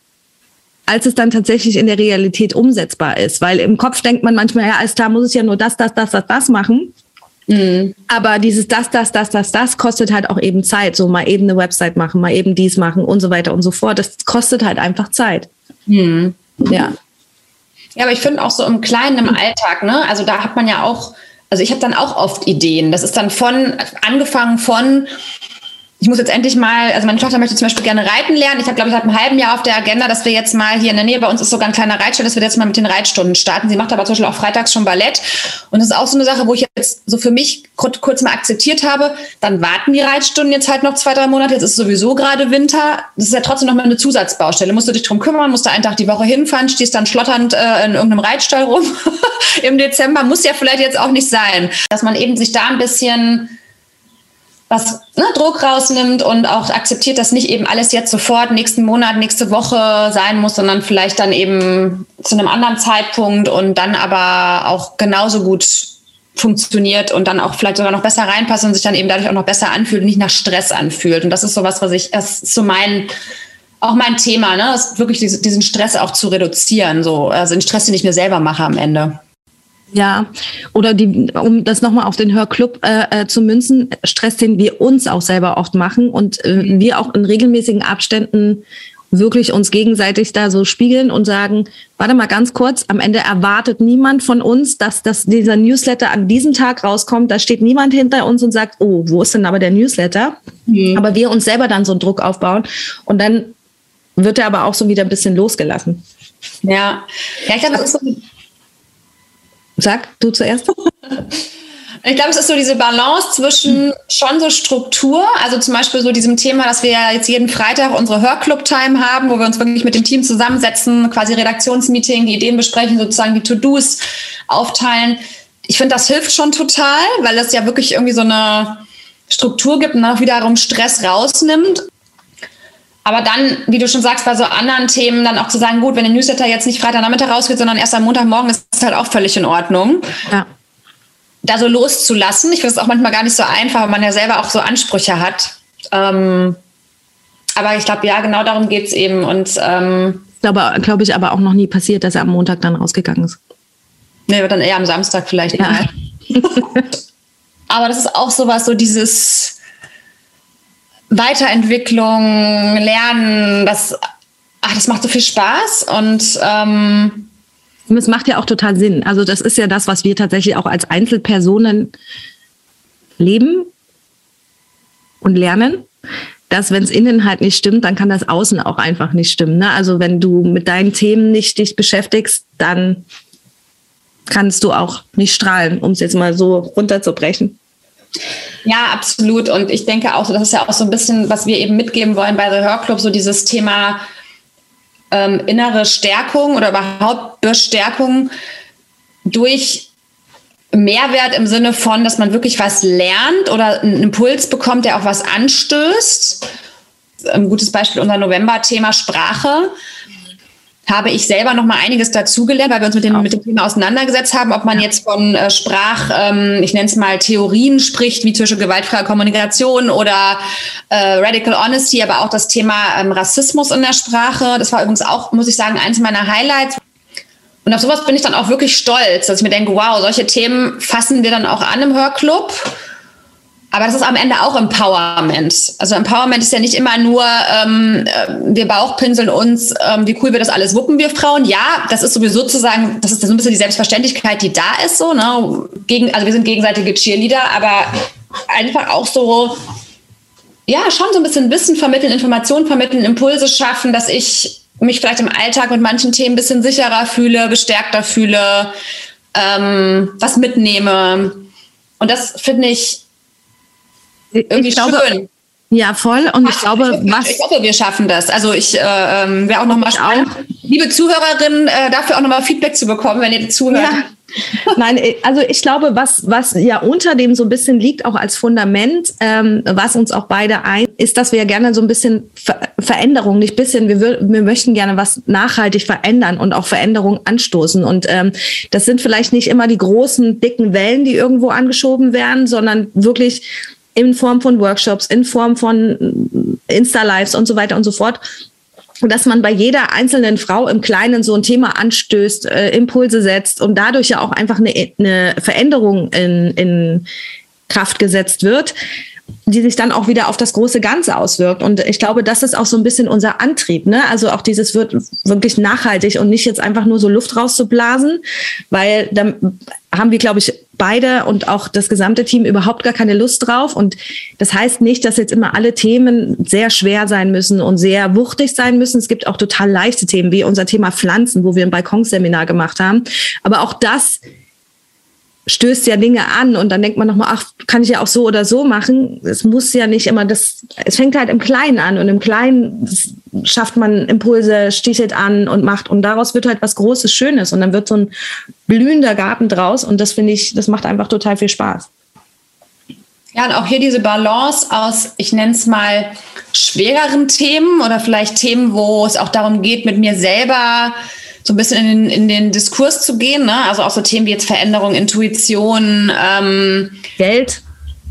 Speaker 1: als es dann tatsächlich in der Realität umsetzbar ist. Weil im Kopf denkt man manchmal, ja, als da muss es ja nur das, das, das, das, das machen. Mhm. Aber dieses das, das, das, das, das kostet halt auch eben Zeit. So mal eben eine Website machen, mal eben dies machen und so weiter und so fort. Das kostet halt einfach Zeit. Mhm.
Speaker 2: Ja. Ja, aber ich finde auch so im Kleinen im Alltag, ne? Also da hat man ja auch, also ich habe dann auch oft Ideen. Das ist dann von, angefangen von, ich muss jetzt endlich mal, also meine Tochter möchte zum Beispiel gerne reiten lernen. Ich habe, glaube ich, seit einem halben Jahr auf der Agenda, dass wir jetzt mal hier in der Nähe bei uns ist sogar ein kleiner Reitstall, dass wir jetzt mal mit den Reitstunden starten. Sie macht aber zum Beispiel auch freitags schon Ballett. Und das ist auch so eine Sache, wo ich jetzt so für mich kurz, mal akzeptiert habe. Dann warten die Reitstunden jetzt halt noch zwei, drei Monate. Jetzt ist sowieso gerade Winter. Das ist ja trotzdem noch mal eine Zusatzbaustelle. Musst du dich drum kümmern, musst du einen Tag die Woche hinfahren, stehst dann schlotternd äh, in irgendeinem Reitstall rum (laughs) im Dezember. Muss ja vielleicht jetzt auch nicht sein. Dass man eben sich da ein bisschen was ne, Druck rausnimmt und auch akzeptiert, dass nicht eben alles jetzt sofort nächsten Monat, nächste Woche sein muss, sondern vielleicht dann eben zu einem anderen Zeitpunkt und dann aber auch genauso gut funktioniert und dann auch vielleicht sogar noch besser reinpasst und sich dann eben dadurch auch noch besser anfühlt und nicht nach Stress anfühlt. Und das ist sowas, was ich, das ist so mein, auch mein Thema, ne, ist wirklich diesen Stress auch zu reduzieren, so, also den Stress, den ich mir selber mache am Ende.
Speaker 1: Ja, oder die, um das nochmal auf den Hörclub äh, äh, zu münzen, Stress, den wir uns auch selber oft machen und äh, mhm. wir auch in regelmäßigen Abständen wirklich uns gegenseitig da so spiegeln und sagen, warte mal ganz kurz, am Ende erwartet niemand von uns, dass, dass dieser Newsletter an diesem Tag rauskommt. Da steht niemand hinter uns und sagt, oh, wo ist denn aber der Newsletter? Mhm. Aber wir uns selber dann so einen Druck aufbauen und dann wird er aber auch so wieder ein bisschen losgelassen.
Speaker 2: Ja, ja ich glaube, das ist so
Speaker 1: Sag du zuerst. (laughs)
Speaker 2: Ich glaube, es ist so diese Balance zwischen schon so Struktur, also zum Beispiel so diesem Thema, dass wir ja jetzt jeden Freitag unsere Hörclub-Time haben, wo wir uns wirklich mit dem Team zusammensetzen, quasi Redaktionsmeeting, die Ideen besprechen, sozusagen die To-Dos aufteilen. Ich finde, das hilft schon total, weil es ja wirklich irgendwie so eine Struktur gibt und auch wiederum Stress rausnimmt. Aber dann, wie du schon sagst, bei so anderen Themen dann auch zu sagen, gut, wenn der Newsletter jetzt nicht Freitagnachmittag rausgeht, sondern erst am Montagmorgen, ist das halt auch völlig in Ordnung. Ja. Da so loszulassen. Ich finde es auch manchmal gar nicht so einfach, weil man ja selber auch so Ansprüche hat. Ähm, aber ich glaube, ja, genau darum geht es eben. Und ähm,
Speaker 1: glaube, glaube ich, aber auch noch nie passiert, dass er am Montag dann rausgegangen ist.
Speaker 2: Nee, dann eher am Samstag vielleicht ja. mal. (laughs) aber das ist auch sowas, so dieses Weiterentwicklung, Lernen, das, ach, das macht so viel Spaß und ähm,
Speaker 1: es macht ja auch total Sinn. Also das ist ja das, was wir tatsächlich auch als Einzelpersonen leben und lernen, dass wenn es innen halt nicht stimmt, dann kann das außen auch einfach nicht stimmen. Ne? Also wenn du mit deinen Themen nicht dich beschäftigst, dann kannst du auch nicht strahlen, um es jetzt mal so runterzubrechen.
Speaker 2: Ja, absolut. Und ich denke auch, das ist ja auch so ein bisschen, was wir eben mitgeben wollen bei The Hörclub, so dieses Thema ähm, innere Stärkung oder überhaupt Bestärkung durch Mehrwert im Sinne von, dass man wirklich was lernt oder einen Impuls bekommt, der auch was anstößt. Ein gutes Beispiel unser November-Thema Sprache habe ich selber noch mal einiges dazugelernt, weil wir uns mit dem, mit dem Thema auseinandergesetzt haben, ob man jetzt von äh, Sprach, ähm, ich nenne es mal Theorien spricht, wie zwischen gewaltfreier Kommunikation oder äh, Radical Honesty, aber auch das Thema ähm, Rassismus in der Sprache. Das war übrigens auch, muss ich sagen, eins meiner Highlights. Und auf sowas bin ich dann auch wirklich stolz, dass ich mir denke, wow, solche Themen fassen wir dann auch an im Hörclub. Aber das ist am Ende auch Empowerment. Also Empowerment ist ja nicht immer nur, ähm, äh, wir Bauchpinseln uns, ähm, wie cool wir das alles wuppen, wir Frauen. Ja, das ist sowieso sozusagen, das ist so ein bisschen die Selbstverständlichkeit, die da ist, so, ne? Gegen, also wir sind gegenseitige Cheerleader, aber einfach auch so, ja, schon so ein bisschen Wissen vermitteln, Informationen vermitteln, Impulse schaffen, dass ich mich vielleicht im Alltag mit manchen Themen ein bisschen sicherer fühle, bestärkter fühle, ähm, was mitnehme. Und das finde ich irgendwie ich glaube, schön.
Speaker 1: Ja, voll. Und ich glaube,
Speaker 2: ich, was. Ich hoffe, wir schaffen das. Also ich äh, ähm, wäre auch nochmal spannend, liebe Zuhörerinnen, äh, dafür auch nochmal Feedback zu bekommen, wenn ihr zuhört. Ja.
Speaker 1: Nein, äh, also ich glaube, was, was ja unter dem so ein bisschen liegt, auch als Fundament, ähm, was uns auch beide ein, ist, dass wir ja gerne so ein bisschen Ver Veränderung, nicht bisschen, wir, wir möchten gerne was nachhaltig verändern und auch Veränderungen anstoßen. Und ähm, das sind vielleicht nicht immer die großen, dicken Wellen, die irgendwo angeschoben werden, sondern wirklich in Form von Workshops, in Form von Insta-Lives und so weiter und so fort dass man bei jeder einzelnen Frau im Kleinen so ein Thema anstößt, äh, Impulse setzt und dadurch ja auch einfach eine, eine Veränderung in, in Kraft gesetzt wird, die sich dann auch wieder auf das große Ganze auswirkt. Und ich glaube, das ist auch so ein bisschen unser Antrieb. Ne? Also auch dieses wird wirklich nachhaltig und nicht jetzt einfach nur so Luft rauszublasen, weil dann haben wir, glaube ich, beide und auch das gesamte Team überhaupt gar keine Lust drauf. Und das heißt nicht, dass jetzt immer alle Themen sehr schwer sein müssen und sehr wuchtig sein müssen. Es gibt auch total leichte Themen, wie unser Thema Pflanzen, wo wir ein Balkonseminar gemacht haben. Aber auch das stößt ja Dinge an und dann denkt man nochmal, ach, kann ich ja auch so oder so machen. Es muss ja nicht immer das, es fängt halt im Kleinen an und im Kleinen schafft man Impulse, stichelt an und macht und daraus wird halt was Großes, Schönes und dann wird so ein blühender Garten draus und das finde ich, das macht einfach total viel Spaß.
Speaker 2: Ja, und auch hier diese Balance aus, ich nenne es mal schwereren Themen oder vielleicht Themen, wo es auch darum geht, mit mir selber so ein bisschen in den, in den Diskurs zu gehen. Ne? Also auch so Themen wie jetzt Veränderung, Intuition, ähm,
Speaker 1: Geld.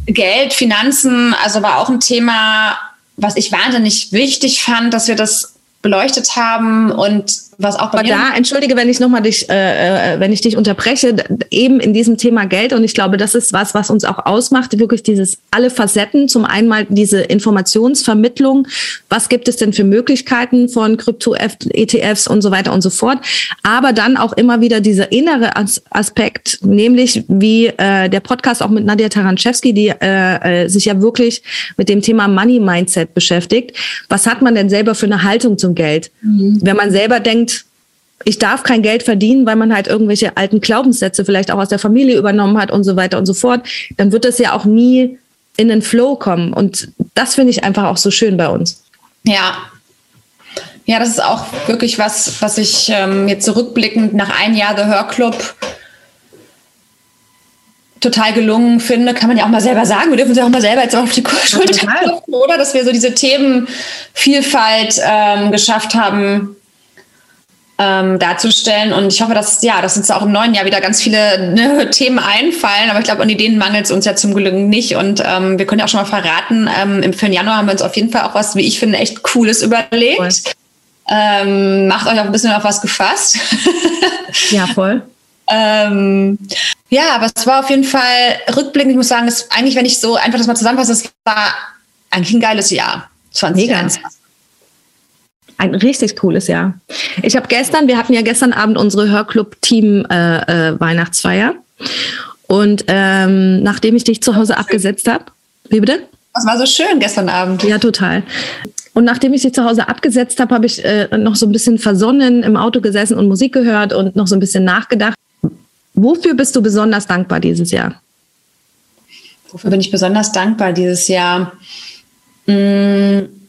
Speaker 2: Geld, Finanzen, also war auch ein Thema, was ich wahnsinnig wichtig fand, dass wir das beleuchtet haben und was auch bei
Speaker 1: Aber da, entschuldige, wenn ich nochmal dich, äh, äh, wenn ich dich unterbreche, eben in diesem Thema Geld und ich glaube, das ist was, was uns auch ausmacht, wirklich dieses alle Facetten. Zum einen mal diese Informationsvermittlung. Was gibt es denn für Möglichkeiten von Krypto-ETFs und so weiter und so fort. Aber dann auch immer wieder dieser innere As Aspekt, nämlich wie äh, der Podcast auch mit Nadia Taranczewski, die äh, äh, sich ja wirklich mit dem Thema Money Mindset beschäftigt. Was hat man denn selber für eine Haltung zum Geld? Mhm. Wenn man selber denkt, ich darf kein Geld verdienen, weil man halt irgendwelche alten Glaubenssätze vielleicht auch aus der Familie übernommen hat und so weiter und so fort, dann wird das ja auch nie in den Flow kommen. Und das finde ich einfach auch so schön bei uns.
Speaker 2: Ja. Ja, das ist auch wirklich was, was ich ähm, jetzt zurückblickend nach einem Jahr The Hörclub total gelungen finde, kann man ja auch mal selber sagen. Wir dürfen uns ja auch mal selber jetzt auf die Schulter klopfen, oder? Dass wir so diese Themenvielfalt ähm, geschafft haben, ähm, darzustellen. Und ich hoffe, dass, ja, dass uns auch im neuen Jahr wieder ganz viele ne, (laughs) Themen einfallen. Aber ich glaube, an Ideen mangelt es uns ja zum Glück nicht. Und ähm, wir können ja auch schon mal verraten, ähm, im, für den Januar haben wir uns auf jeden Fall auch was, wie ich finde, echt Cooles überlegt. Voll. Ähm, macht euch auch ein bisschen auf was gefasst. (laughs)
Speaker 1: ja, voll.
Speaker 2: ähm, ja, aber es war auf jeden Fall rückblickend, ich muss sagen, es eigentlich, wenn ich so einfach das mal zusammenfasse, es war eigentlich ein geiles Jahr. 2021. Mega.
Speaker 1: Ein richtig cooles Jahr. Ich habe gestern, wir hatten ja gestern Abend unsere Hörclub-Team-Weihnachtsfeier. Äh, äh, und ähm, nachdem ich dich zu Hause abgesetzt habe, wie bitte?
Speaker 2: Das war so schön gestern Abend.
Speaker 1: Ja, total. Und nachdem ich dich zu Hause abgesetzt habe, habe ich äh, noch so ein bisschen versonnen im Auto gesessen und Musik gehört und noch so ein bisschen nachgedacht. Wofür bist du besonders dankbar dieses Jahr?
Speaker 2: Wofür bin ich besonders dankbar dieses Jahr? Mmh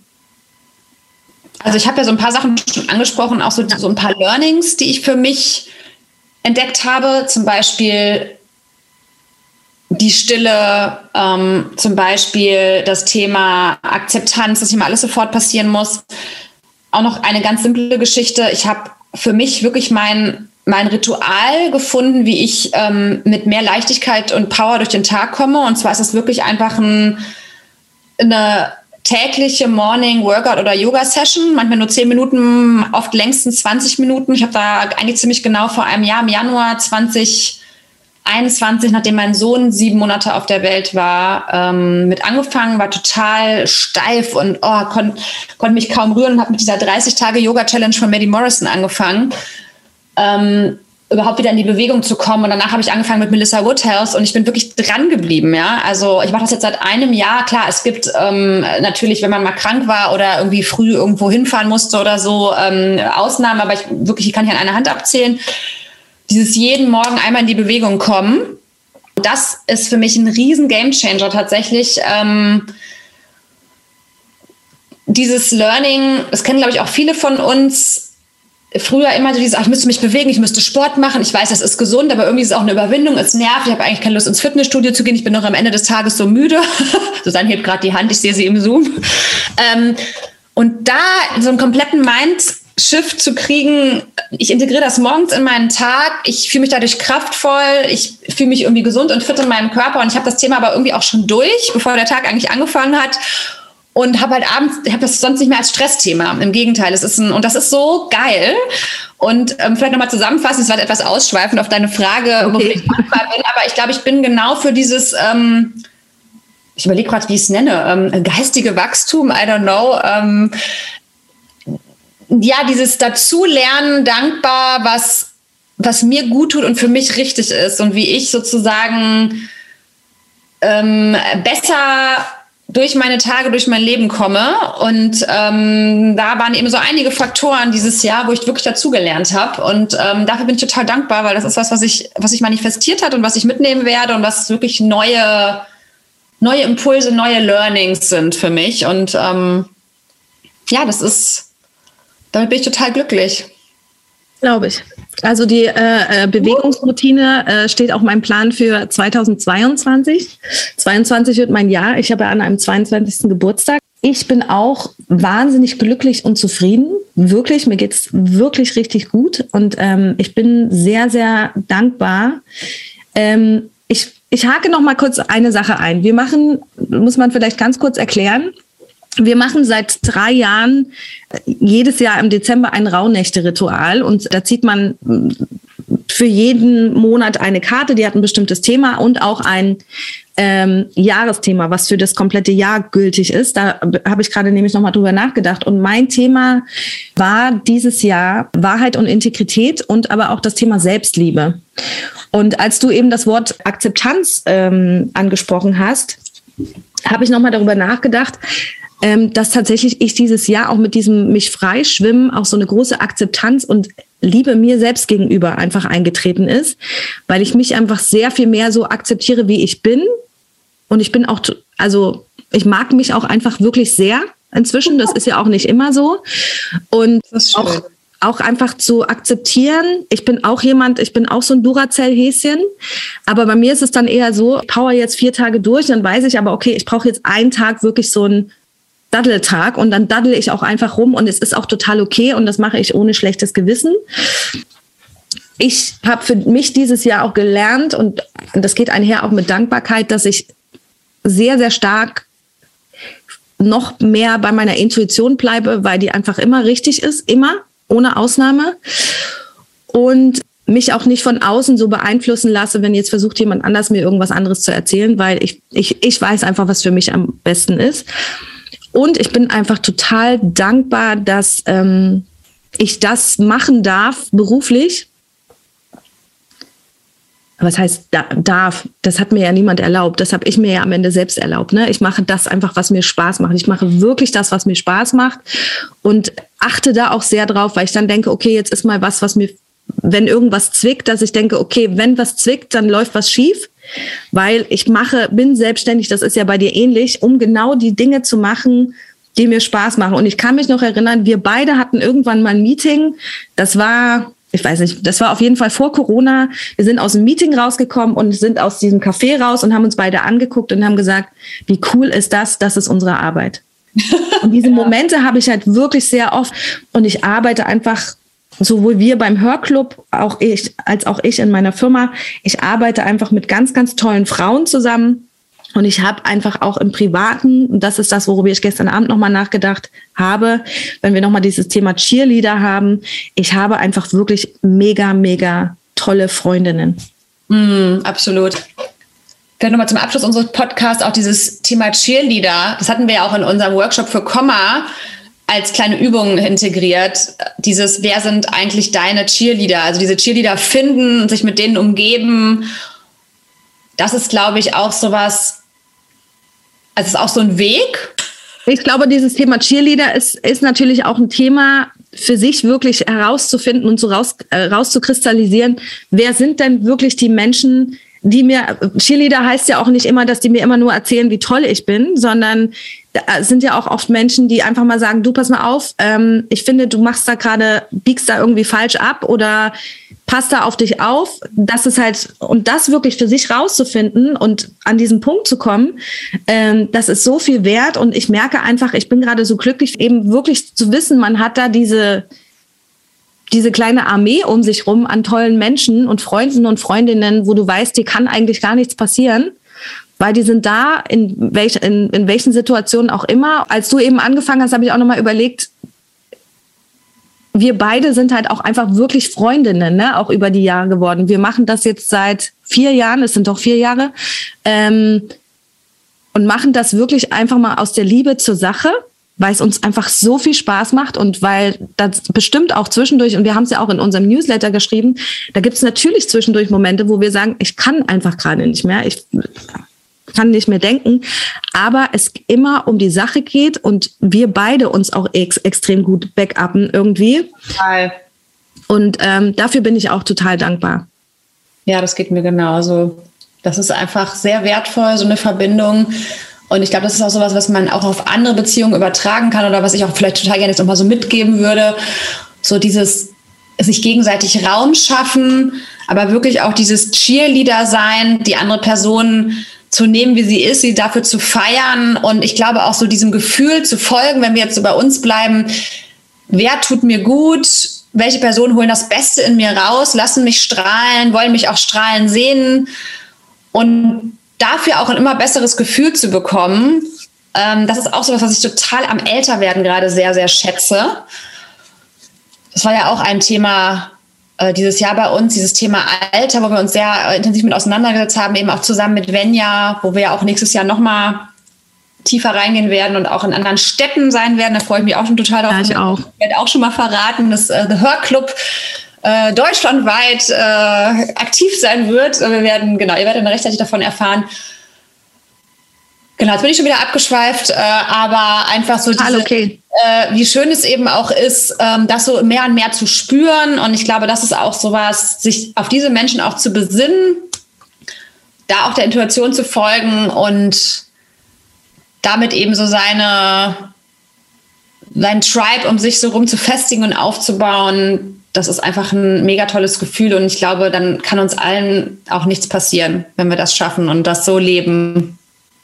Speaker 2: also ich habe ja so ein paar Sachen schon angesprochen, auch so, so ein paar Learnings, die ich für mich entdeckt habe. Zum Beispiel die Stille, ähm, zum Beispiel das Thema Akzeptanz, dass mal alles sofort passieren muss. Auch noch eine ganz simple Geschichte. Ich habe für mich wirklich mein, mein Ritual gefunden, wie ich ähm, mit mehr Leichtigkeit und Power durch den Tag komme. Und zwar ist es wirklich einfach ein, eine tägliche Morning Workout oder Yoga Session, manchmal nur 10 Minuten, oft längstens 20 Minuten. Ich habe da eigentlich ziemlich genau vor einem Jahr, im Januar 2021, nachdem mein Sohn sieben Monate auf der Welt war, ähm, mit angefangen, war total steif und oh, konnte konnt mich kaum rühren und habe mit dieser 30 Tage Yoga Challenge von Maddie Morrison angefangen. Ähm, überhaupt wieder in die Bewegung zu kommen. Und danach habe ich angefangen mit Melissa Woodhouse und ich bin wirklich dran geblieben. Ja, also ich mache das jetzt seit einem Jahr. Klar, es gibt ähm, natürlich, wenn man mal krank war oder irgendwie früh irgendwo hinfahren musste oder so ähm, Ausnahmen, aber ich wirklich, ich kann hier an einer Hand abzählen. Dieses jeden Morgen einmal in die Bewegung kommen, das ist für mich ein riesen Gamechanger tatsächlich. Ähm, dieses Learning, das kennen glaube ich auch viele von uns früher immer so dieses, ach, ich müsste mich bewegen, ich müsste Sport machen. Ich weiß, das ist gesund, aber irgendwie ist es auch eine Überwindung, es nervt. Ich habe eigentlich keine Lust, ins Fitnessstudio zu gehen. Ich bin noch am Ende des Tages so müde. (laughs) Susanne hebt gerade die Hand, ich sehe sie im Zoom. Ähm, und da so einen kompletten Mind-Shift zu kriegen, ich integriere das morgens in meinen Tag, ich fühle mich dadurch kraftvoll, ich fühle mich irgendwie gesund und fit in meinem Körper und ich habe das Thema aber irgendwie auch schon durch, bevor der Tag eigentlich angefangen hat und habe halt abends, ich habe das sonst nicht mehr als Stressthema. Im Gegenteil, es ist ein und das ist so geil. Und ähm, vielleicht nochmal zusammenfassen, es war etwas ausschweifend auf deine Frage, okay. ich dankbar bin, aber ich glaube, ich bin genau für dieses, ähm, ich überlege gerade, wie ich es nenne, ähm, geistige Wachstum, I don't know. Ähm, ja, dieses Dazulernen, dankbar, was, was mir gut tut und für mich richtig ist und wie ich sozusagen ähm, besser durch meine Tage, durch mein Leben komme. Und ähm, da waren eben so einige Faktoren dieses Jahr, wo ich wirklich dazugelernt habe. Und ähm, dafür bin ich total dankbar, weil das ist was, was ich, was sich manifestiert hat und was ich mitnehmen werde und was wirklich neue, neue Impulse, neue Learnings sind für mich. Und ähm, ja, das ist, damit bin ich total glücklich.
Speaker 1: Glaube ich. Also die äh, äh Bewegungsroutine äh, steht auch mein Plan für 2022. 22 wird mein Jahr. Ich habe an einem 22. Geburtstag. Ich bin auch wahnsinnig glücklich und zufrieden. Wirklich, mir geht's wirklich richtig gut. Und ähm, ich bin sehr, sehr dankbar. Ähm, ich, ich hake noch mal kurz eine Sache ein. Wir machen, muss man vielleicht ganz kurz erklären, wir machen seit drei Jahren äh, jedes Jahr im Dezember ein Rauhnächte-Ritual und da zieht man mm, für jeden Monat eine Karte, die hat ein bestimmtes Thema und auch ein ähm, Jahresthema, was für das komplette Jahr gültig ist. Da habe ich gerade nämlich nochmal drüber nachgedacht. Und mein Thema war dieses Jahr Wahrheit und Integrität und aber auch das Thema Selbstliebe. Und als du eben das Wort Akzeptanz ähm, angesprochen hast, habe ich nochmal darüber nachgedacht, ähm, dass tatsächlich ich dieses Jahr auch mit diesem mich frei schwimmen auch so eine große Akzeptanz und Liebe mir selbst gegenüber einfach eingetreten ist, weil ich mich einfach sehr viel mehr so akzeptiere, wie ich bin. Und ich bin auch, also ich mag mich auch einfach wirklich sehr inzwischen. Das ist ja auch nicht immer so. Und auch, auch einfach zu akzeptieren. Ich bin auch jemand, ich bin auch so ein Duracell-Häschen. Aber bei mir ist es dann eher so, power jetzt vier Tage durch, dann weiß ich aber, okay, ich brauche jetzt einen Tag wirklich so ein Daddeltag und dann daddel ich auch einfach rum und es ist auch total okay und das mache ich ohne schlechtes Gewissen. Ich habe für mich dieses Jahr auch gelernt und das geht einher auch mit Dankbarkeit, dass ich sehr, sehr stark noch mehr bei meiner Intuition bleibe, weil die einfach immer richtig ist, immer, ohne Ausnahme. Und mich auch nicht von außen so beeinflussen lasse, wenn jetzt versucht jemand anders mir irgendwas anderes zu erzählen, weil ich, ich, ich weiß einfach, was für mich am besten ist. Und ich bin einfach total dankbar, dass ähm, ich das machen darf beruflich. Was heißt da, darf? Das hat mir ja niemand erlaubt. Das habe ich mir ja am Ende selbst erlaubt. Ne? Ich mache das einfach, was mir Spaß macht. Ich mache wirklich das, was mir Spaß macht und achte da auch sehr drauf, weil ich dann denke, okay, jetzt ist mal was, was mir, wenn irgendwas zwickt, dass ich denke, okay, wenn was zwickt, dann läuft was schief weil ich mache, bin selbstständig, das ist ja bei dir ähnlich, um genau die Dinge zu machen, die mir Spaß machen. Und ich kann mich noch erinnern, wir beide hatten irgendwann mal ein Meeting. Das war, ich weiß nicht, das war auf jeden Fall vor Corona. Wir sind aus dem Meeting rausgekommen und sind aus diesem Café raus und haben uns beide angeguckt und haben gesagt, wie cool ist das? Das ist unsere Arbeit. (laughs) Und diese Momente habe ich halt wirklich sehr oft und ich arbeite einfach sowohl wir beim Hörclub, auch ich, als auch ich in meiner Firma. Ich arbeite einfach mit ganz, ganz tollen Frauen zusammen. Und ich habe einfach auch im Privaten, und das ist das, worüber ich gestern Abend nochmal nachgedacht habe, wenn wir nochmal dieses Thema Cheerleader haben, ich habe einfach wirklich mega, mega tolle Freundinnen.
Speaker 2: Mm, absolut. Vielleicht nochmal zum Abschluss unseres Podcasts auch dieses Thema Cheerleader. Das hatten wir ja auch in unserem Workshop für Komma als kleine Übung integriert. Dieses, wer sind eigentlich deine Cheerleader? Also diese Cheerleader finden und sich mit denen umgeben. Das ist, glaube ich, auch sowas, also ist auch so ein Weg.
Speaker 1: Ich glaube, dieses Thema Cheerleader ist, ist natürlich auch ein Thema für sich wirklich herauszufinden und so raus, äh, rauszukristallisieren, wer sind denn wirklich die Menschen, die mir, Cheerleader heißt ja auch nicht immer, dass die mir immer nur erzählen, wie toll ich bin, sondern es sind ja auch oft Menschen, die einfach mal sagen, du pass mal auf, ähm, ich finde, du machst da gerade, biegst da irgendwie falsch ab oder passt da auf dich auf. Das ist halt, und das wirklich für sich rauszufinden und an diesen Punkt zu kommen, ähm, das ist so viel wert. Und ich merke einfach, ich bin gerade so glücklich, eben wirklich zu wissen, man hat da diese, diese kleine Armee um sich rum an tollen Menschen und Freunden und Freundinnen, wo du weißt, dir kann eigentlich gar nichts passieren, weil die sind da in, welch, in, in welchen Situationen auch immer. Als du eben angefangen hast, habe ich auch nochmal überlegt, wir beide sind halt auch einfach wirklich Freundinnen, ne? auch über die Jahre geworden. Wir machen das jetzt seit vier Jahren, es sind doch vier Jahre, ähm, und machen das wirklich einfach mal aus der Liebe zur Sache weil es uns einfach so viel Spaß macht und weil das bestimmt auch zwischendurch, und wir haben es ja auch in unserem Newsletter geschrieben, da gibt es natürlich zwischendurch Momente, wo wir sagen, ich kann einfach gerade nicht mehr, ich kann nicht mehr denken, aber es immer um die Sache geht und wir beide uns auch ex extrem gut backuppen irgendwie. Total. Und ähm, dafür bin ich auch total dankbar.
Speaker 2: Ja, das geht mir genauso. Das ist einfach sehr wertvoll, so eine Verbindung und ich glaube, das ist auch sowas, was man auch auf andere Beziehungen übertragen kann oder was ich auch vielleicht total gerne jetzt nochmal so mitgeben würde. So dieses sich gegenseitig Raum schaffen, aber wirklich auch dieses Cheerleader sein, die andere Person zu nehmen, wie sie ist, sie dafür zu feiern. Und ich glaube auch so diesem Gefühl zu folgen, wenn wir jetzt so bei uns bleiben, wer tut mir gut, welche Personen holen das Beste in mir raus, lassen mich strahlen, wollen mich auch strahlen sehen? Und dafür auch ein immer besseres Gefühl zu bekommen, ähm, das ist auch so was, was ich total am Älterwerden gerade sehr, sehr schätze. Das war ja auch ein Thema äh, dieses Jahr bei uns, dieses Thema Alter, wo wir uns sehr äh, intensiv mit auseinandergesetzt haben, eben auch zusammen mit Venja, wo wir ja auch nächstes Jahr nochmal tiefer reingehen werden und auch in anderen Städten sein werden. Da freue ich mich auch schon total drauf. Ja,
Speaker 1: ich auch.
Speaker 2: Ich werde auch schon mal verraten, dass äh, The Hör Club äh, deutschlandweit äh, aktiv sein wird. Wir werden, genau, ihr werdet dann rechtzeitig davon erfahren. Genau, jetzt bin ich schon wieder abgeschweift, äh, aber einfach so diese,
Speaker 1: okay.
Speaker 2: äh, wie schön es eben auch ist, ähm, das so mehr und mehr zu spüren. Und ich glaube, das ist auch sowas, sich auf diese Menschen auch zu besinnen, da auch der Intuition zu folgen und damit eben so seine, sein Tribe um sich so rum zu festigen und aufzubauen, das ist einfach ein mega tolles Gefühl und ich glaube, dann kann uns allen auch nichts passieren, wenn wir das schaffen und das so leben.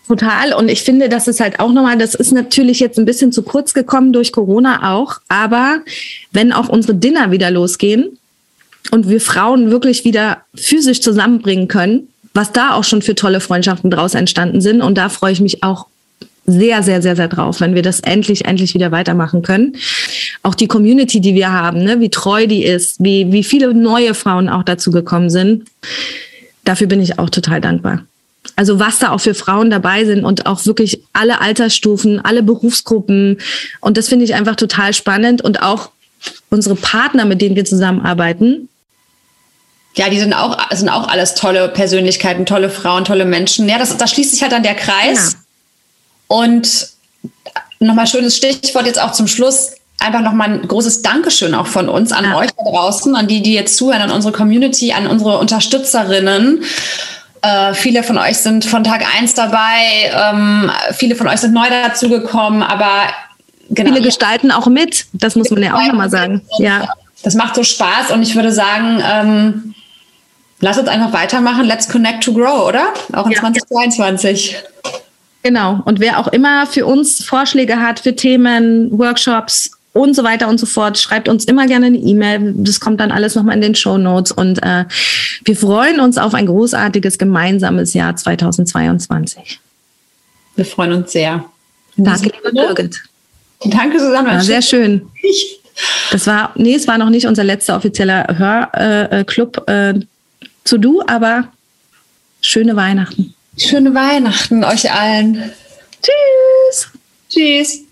Speaker 1: Total. Und ich finde, das ist halt auch nochmal, das ist natürlich jetzt ein bisschen zu kurz gekommen durch Corona auch. Aber wenn auch unsere Dinner wieder losgehen und wir Frauen wirklich wieder physisch zusammenbringen können, was da auch schon für tolle Freundschaften draus entstanden sind. Und da freue ich mich auch sehr, sehr, sehr, sehr drauf, wenn wir das endlich, endlich wieder weitermachen können. Auch die Community, die wir haben, ne, wie treu die ist, wie, wie viele neue Frauen auch dazu gekommen sind. Dafür bin ich auch total dankbar. Also was da auch für Frauen dabei sind und auch wirklich alle Altersstufen, alle Berufsgruppen. Und das finde ich einfach total spannend und auch unsere Partner, mit denen wir zusammenarbeiten.
Speaker 2: Ja, die sind auch, sind auch alles tolle Persönlichkeiten, tolle Frauen, tolle Menschen. Ja, das, da schließt sich halt dann der Kreis. Und nochmal schönes Stichwort jetzt auch zum Schluss. Einfach nochmal ein großes Dankeschön auch von uns an ja. euch da draußen, an die, die jetzt zuhören, an unsere Community, an unsere Unterstützerinnen. Äh, viele von euch sind von Tag eins dabei, ähm, viele von euch sind neu dazugekommen, aber
Speaker 1: genau. Viele gestalten auch mit, das muss man ja auch nochmal sagen. Ja.
Speaker 2: Das macht so Spaß und ich würde sagen, ähm, lass uns einfach weitermachen. Let's connect to grow, oder? Auch in ja. 2022.
Speaker 1: Genau. Und wer auch immer für uns Vorschläge hat für Themen, Workshops und so weiter und so fort, schreibt uns immer gerne eine E-Mail. Das kommt dann alles nochmal in den Show Notes. Und äh, wir freuen uns auf ein großartiges gemeinsames Jahr 2022.
Speaker 2: Wir freuen uns sehr.
Speaker 1: Danke, liebe Birgit.
Speaker 2: Danke, Susanne.
Speaker 1: Ja, sehr schön. Das war, nee, es war noch nicht unser letzter offizieller Hörclub äh, äh, zu Du, aber schöne Weihnachten.
Speaker 2: Schöne Weihnachten euch allen.
Speaker 1: Tschüss.
Speaker 2: Tschüss.